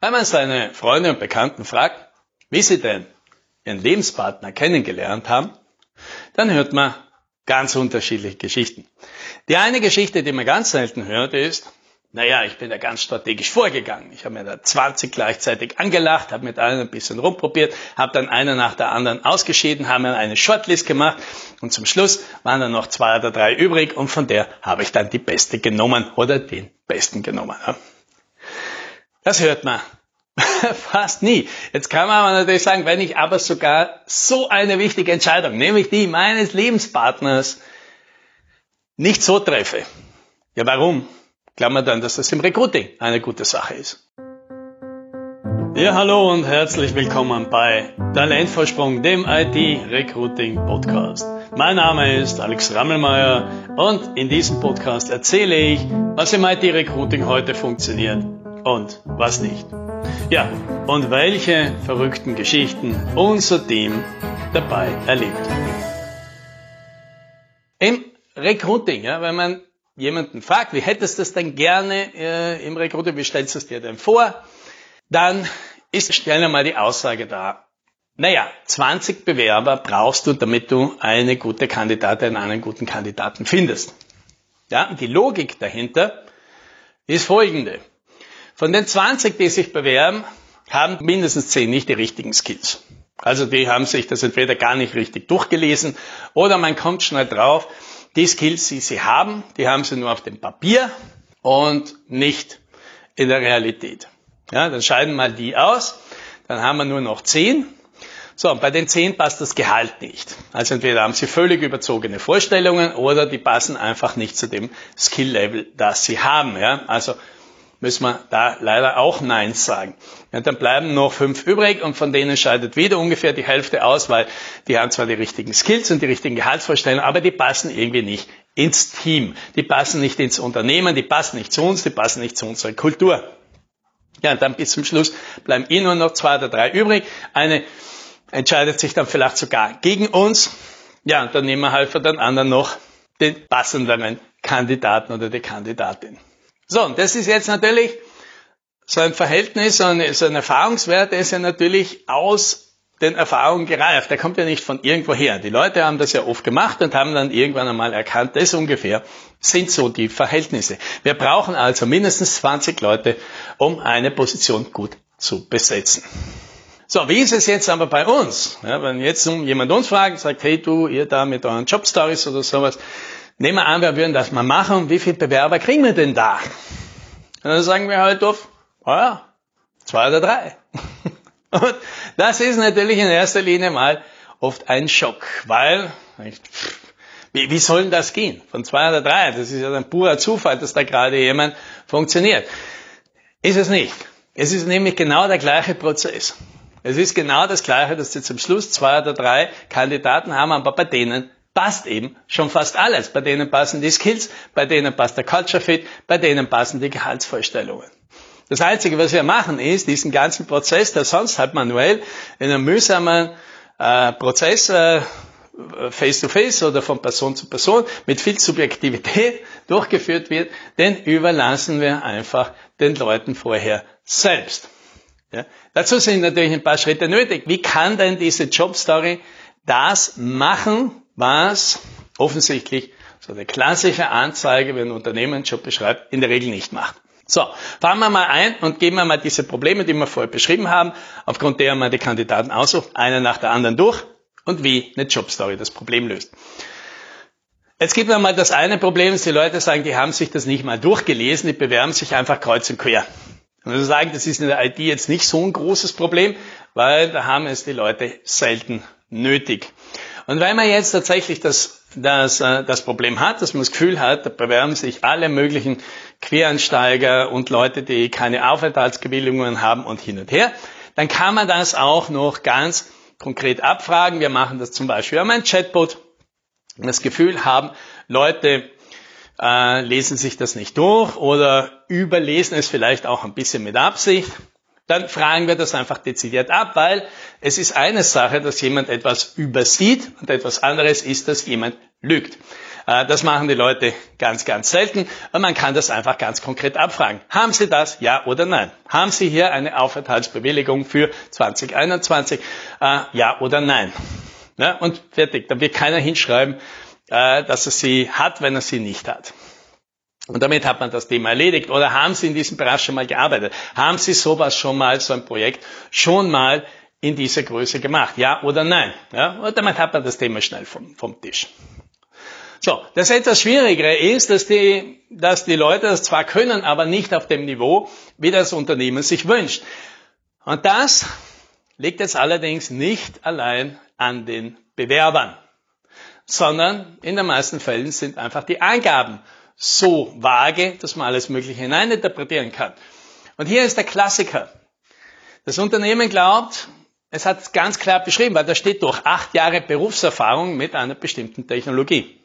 Wenn man seine Freunde und Bekannten fragt, wie sie denn ihren Lebenspartner kennengelernt haben, dann hört man ganz unterschiedliche Geschichten. Die eine Geschichte, die man ganz selten hört, ist, naja, ich bin da ganz strategisch vorgegangen. Ich habe mir da 20 gleichzeitig angelacht, habe mit allen ein bisschen rumprobiert, habe dann eine nach der anderen ausgeschieden, habe mir eine Shortlist gemacht und zum Schluss waren dann noch zwei oder drei übrig und von der habe ich dann die beste genommen oder den besten genommen. Das hört man fast nie. Jetzt kann man aber natürlich sagen, wenn ich aber sogar so eine wichtige Entscheidung, nämlich die meines Lebenspartners, nicht so treffe. Ja, warum? Glauben wir dann, dass das im Recruiting eine gute Sache ist. Ja, hallo und herzlich willkommen bei Talentvorsprung, dem IT-Recruiting-Podcast. Mein Name ist Alex Rammelmeier und in diesem Podcast erzähle ich, was im IT-Recruiting heute funktioniert und was nicht. Ja, und welche verrückten Geschichten unser Team dabei erlebt. Im Recruiting, ja, wenn man jemanden fragt, wie hättest du das denn gerne äh, im Recruiting, wie stellst du es dir denn vor, dann ist schnell einmal die Aussage da. Naja, 20 Bewerber brauchst du, damit du eine gute Kandidatin, einen guten Kandidaten findest. Ja, die Logik dahinter ist folgende. Von den 20, die sich bewerben, haben mindestens 10 nicht die richtigen Skills. Also die haben sich das entweder gar nicht richtig durchgelesen oder man kommt schnell drauf, die Skills, die sie haben, die haben sie nur auf dem Papier und nicht in der Realität. Ja, dann scheiden mal die aus, dann haben wir nur noch 10. So, und bei den 10 passt das Gehalt nicht. Also entweder haben sie völlig überzogene Vorstellungen oder die passen einfach nicht zu dem Skill-Level, das sie haben. Ja, also müssen wir da leider auch Nein sagen. Ja, dann bleiben noch fünf übrig und von denen scheidet wieder ungefähr die Hälfte aus, weil die haben zwar die richtigen Skills und die richtigen Gehaltsvorstellungen, aber die passen irgendwie nicht ins Team. Die passen nicht ins Unternehmen, die passen nicht zu uns, die passen nicht zu unserer Kultur. Ja, und dann bis zum Schluss bleiben eh nur noch zwei oder drei übrig. Eine entscheidet sich dann vielleicht sogar gegen uns. Ja, und dann nehmen wir halt von den anderen noch den passenderen Kandidaten oder die Kandidatin. So, und das ist jetzt natürlich so ein Verhältnis, so ein, so ein Erfahrungswert, der ist ja natürlich aus den Erfahrungen gereift. Der kommt ja nicht von irgendwo her. Die Leute haben das ja oft gemacht und haben dann irgendwann einmal erkannt, das ungefähr sind so die Verhältnisse. Wir brauchen also mindestens 20 Leute, um eine Position gut zu besetzen. So, wie ist es jetzt aber bei uns? Ja, wenn jetzt jemand uns fragt, sagt, hey du, ihr da mit euren Jobstories oder sowas, Nehmen wir an, wir würden das mal machen. Wie viele Bewerber kriegen wir denn da? Und dann sagen wir halt auf, oh ja, zwei oder drei. Und das ist natürlich in erster Linie mal oft ein Schock, weil, wie, wie soll denn das gehen? Von zwei oder drei? Das ist ja ein purer Zufall, dass da gerade jemand funktioniert. Ist es nicht. Es ist nämlich genau der gleiche Prozess. Es ist genau das gleiche, dass Sie zum Schluss zwei oder drei Kandidaten haben, aber bei denen passt eben schon fast alles. Bei denen passen die Skills, bei denen passt der Culture Fit, bei denen passen die Gehaltsvorstellungen. Das Einzige, was wir machen, ist diesen ganzen Prozess, der sonst halt manuell in einem mühsamen äh, Prozess äh, face to face oder von Person zu Person mit viel Subjektivität durchgeführt wird, den überlassen wir einfach den Leuten vorher selbst. Ja? Dazu sind natürlich ein paar Schritte nötig. Wie kann denn diese Jobstory das machen, was offensichtlich so eine klassische Anzeige, wenn ein Unternehmen einen Job beschreibt, in der Regel nicht macht. So, fahren wir mal ein und gehen wir mal diese Probleme, die wir vorher beschrieben haben, aufgrund derer man die Kandidaten aussucht, einer nach der anderen durch und wie eine Jobstory das Problem löst. Jetzt gibt es mal das eine Problem, dass die Leute sagen, die haben sich das nicht mal durchgelesen, die bewerben sich einfach kreuz und quer. Und wir sagen, das ist in der IT jetzt nicht so ein großes Problem, weil da haben es die Leute selten nötig. Und weil man jetzt tatsächlich das, das, äh, das Problem hat, dass man das Gefühl hat, da bewerben sich alle möglichen Quereinsteiger und Leute, die keine Aufenthaltsbewilligungen haben und hin und her, dann kann man das auch noch ganz konkret abfragen. Wir machen das zum Beispiel an einem Chatbot. Das Gefühl haben, Leute äh, lesen sich das nicht durch oder überlesen es vielleicht auch ein bisschen mit Absicht dann fragen wir das einfach dezidiert ab, weil es ist eine Sache, dass jemand etwas übersieht und etwas anderes ist, dass jemand lügt. Äh, das machen die Leute ganz, ganz selten. Und man kann das einfach ganz konkret abfragen. Haben Sie das? Ja oder nein? Haben Sie hier eine Aufenthaltsbewilligung für 2021? Äh, ja oder nein? Ja, und fertig. Da wird keiner hinschreiben, äh, dass er sie hat, wenn er sie nicht hat. Und damit hat man das Thema erledigt. Oder haben Sie in diesem Bereich schon mal gearbeitet? Haben Sie sowas schon mal, so ein Projekt schon mal in dieser Größe gemacht? Ja oder nein? Ja? Und damit hat man das Thema schnell vom, vom Tisch. So, das etwas Schwierigere ist, dass die, dass die Leute das zwar können, aber nicht auf dem Niveau, wie das Unternehmen sich wünscht. Und das liegt jetzt allerdings nicht allein an den Bewerbern, sondern in den meisten Fällen sind einfach die Angaben so vage, dass man alles Mögliche hineininterpretieren kann. Und hier ist der Klassiker. Das Unternehmen glaubt, es hat es ganz klar beschrieben, weil da steht durch acht Jahre Berufserfahrung mit einer bestimmten Technologie.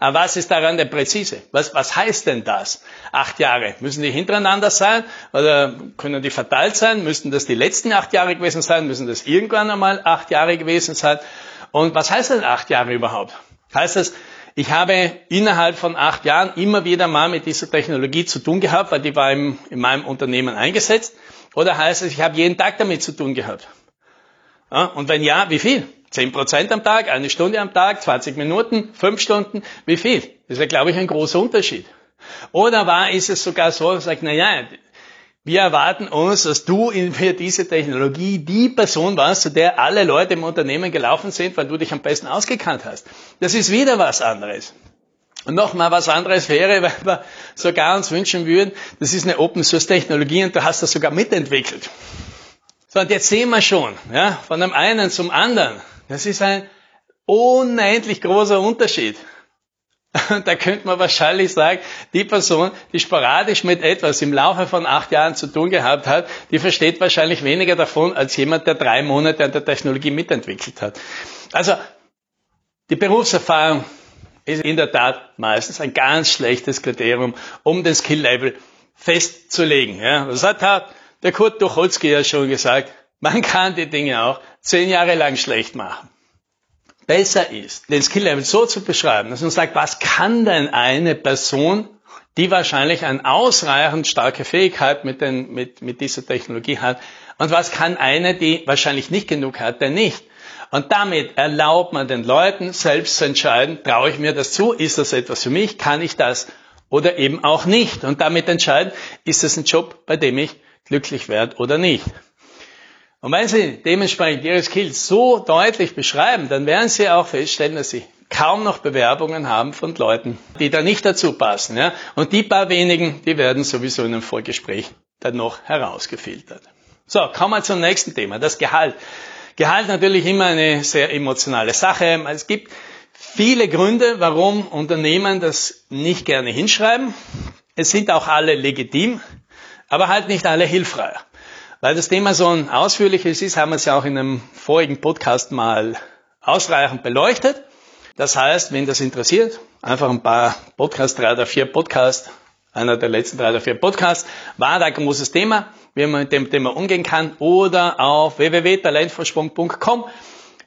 Aber was ist daran der Präzise? Was, was heißt denn das? Acht Jahre. Müssen die hintereinander sein? Oder können die verteilt sein? Müssten das die letzten acht Jahre gewesen sein? Müssen das irgendwann einmal acht Jahre gewesen sein? Und was heißt denn acht Jahre überhaupt? Heißt das, ich habe innerhalb von acht Jahren immer wieder mal mit dieser Technologie zu tun gehabt, weil die war im, in meinem Unternehmen eingesetzt? Oder heißt es, ich habe jeden Tag damit zu tun gehabt? Ja, und wenn ja, wie viel? 10 Prozent am Tag, eine Stunde am Tag, 20 Minuten, 5 Stunden, wie viel? Das ist ja, glaube ich, ein großer Unterschied. Oder war, ist es sogar so, dass sagt, na ja, wir erwarten uns, dass du für diese Technologie die Person warst, zu der alle Leute im Unternehmen gelaufen sind, weil du dich am besten ausgekannt hast. Das ist wieder was anderes. Und nochmal was anderes wäre, weil wir sogar uns wünschen würden, das ist eine Open Source Technologie und du hast das sogar mitentwickelt. So, und jetzt sehen wir schon, ja, von dem einen zum anderen. Das ist ein unendlich großer Unterschied. da könnte man wahrscheinlich sagen, die Person, die sporadisch mit etwas im Laufe von acht Jahren zu tun gehabt hat, die versteht wahrscheinlich weniger davon als jemand, der drei Monate an der Technologie mitentwickelt hat. Also, die Berufserfahrung ist in der Tat meistens ein ganz schlechtes Kriterium, um den Skill-Level festzulegen. Ja, das hat der Kurt Tucholsky ja schon gesagt, man kann die Dinge auch zehn Jahre lang schlecht machen. Besser ist, den Skill-Level so zu beschreiben, dass man sagt, was kann denn eine Person, die wahrscheinlich eine ausreichend starke Fähigkeit mit, den, mit, mit dieser Technologie hat, und was kann eine, die wahrscheinlich nicht genug hat, denn nicht? Und damit erlaubt man den Leuten selbst zu entscheiden, traue ich mir das zu, ist das etwas für mich, kann ich das oder eben auch nicht. Und damit entscheiden, ist das ein Job, bei dem ich glücklich werde oder nicht. Und wenn Sie dementsprechend Ihre Skills so deutlich beschreiben, dann werden Sie auch feststellen, dass Sie kaum noch Bewerbungen haben von Leuten, die da nicht dazu passen. Ja? Und die paar wenigen, die werden sowieso in einem Vorgespräch dann noch herausgefiltert. So, kommen wir zum nächsten Thema, das Gehalt. Gehalt natürlich immer eine sehr emotionale Sache. Es gibt viele Gründe, warum Unternehmen das nicht gerne hinschreiben. Es sind auch alle legitim aber halt nicht alle hilfreich. Weil das Thema so ein ausführliches ist, haben wir es ja auch in einem vorigen Podcast mal ausreichend beleuchtet. Das heißt, wenn das interessiert, einfach ein paar Podcasts, drei oder vier Podcasts, einer der letzten drei oder vier Podcasts, war da ein großes Thema, wie man mit dem Thema umgehen kann, oder auf www.talentversprung.com.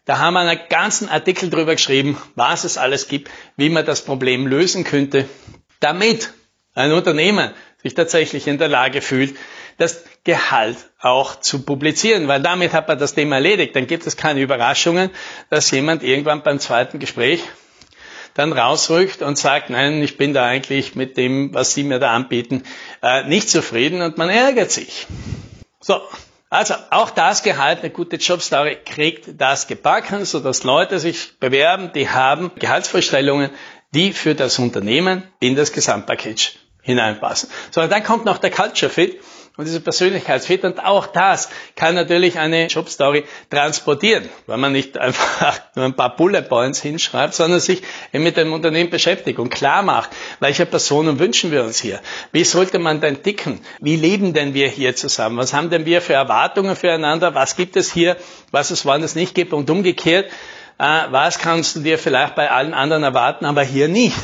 Da haben wir einen ganzen Artikel drüber geschrieben, was es alles gibt, wie man das Problem lösen könnte, damit ein Unternehmen sich tatsächlich in der Lage fühlt, das Gehalt auch zu publizieren, weil damit hat man das Thema erledigt. Dann gibt es keine Überraschungen, dass jemand irgendwann beim zweiten Gespräch dann rausrückt und sagt, nein, ich bin da eigentlich mit dem, was Sie mir da anbieten, äh, nicht zufrieden und man ärgert sich. So, also auch das Gehalt, eine gute Jobstory kriegt das gebacken, sodass Leute sich bewerben, die haben Gehaltsvorstellungen, die für das Unternehmen in das Gesamtpaket hineinpassen. So, dann kommt noch der Culture Fit und dieser Persönlichkeitsfit und auch das kann natürlich eine Jobstory transportieren, weil man nicht einfach nur ein paar Bullet Points hinschreibt, sondern sich mit dem Unternehmen beschäftigt und klar macht, welche Personen wünschen wir uns hier? Wie sollte man denn ticken? Wie leben denn wir hier zusammen? Was haben denn wir für Erwartungen füreinander? Was gibt es hier, was es woanders nicht gibt? Und umgekehrt, äh, was kannst du dir vielleicht bei allen anderen erwarten, aber hier nicht?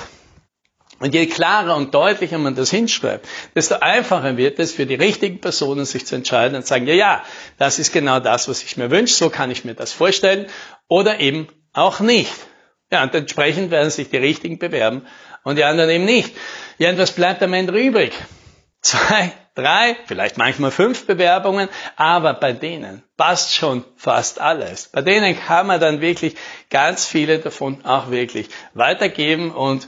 Und je klarer und deutlicher man das hinschreibt, desto einfacher wird es für die richtigen Personen, sich zu entscheiden und sagen, ja, ja, das ist genau das, was ich mir wünsche, so kann ich mir das vorstellen, oder eben auch nicht. Ja, und entsprechend werden sich die Richtigen bewerben und die anderen eben nicht. Ja, und was bleibt am Ende übrig? Zwei, drei, vielleicht manchmal fünf Bewerbungen, aber bei denen passt schon fast alles. Bei denen kann man dann wirklich ganz viele davon auch wirklich weitergeben und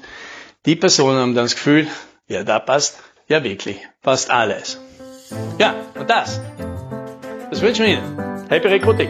die Personen haben dann das Gefühl, ja, da passt ja wirklich fast alles. Ja, und das, das wünsche ich Ihnen. Happy Recruiting!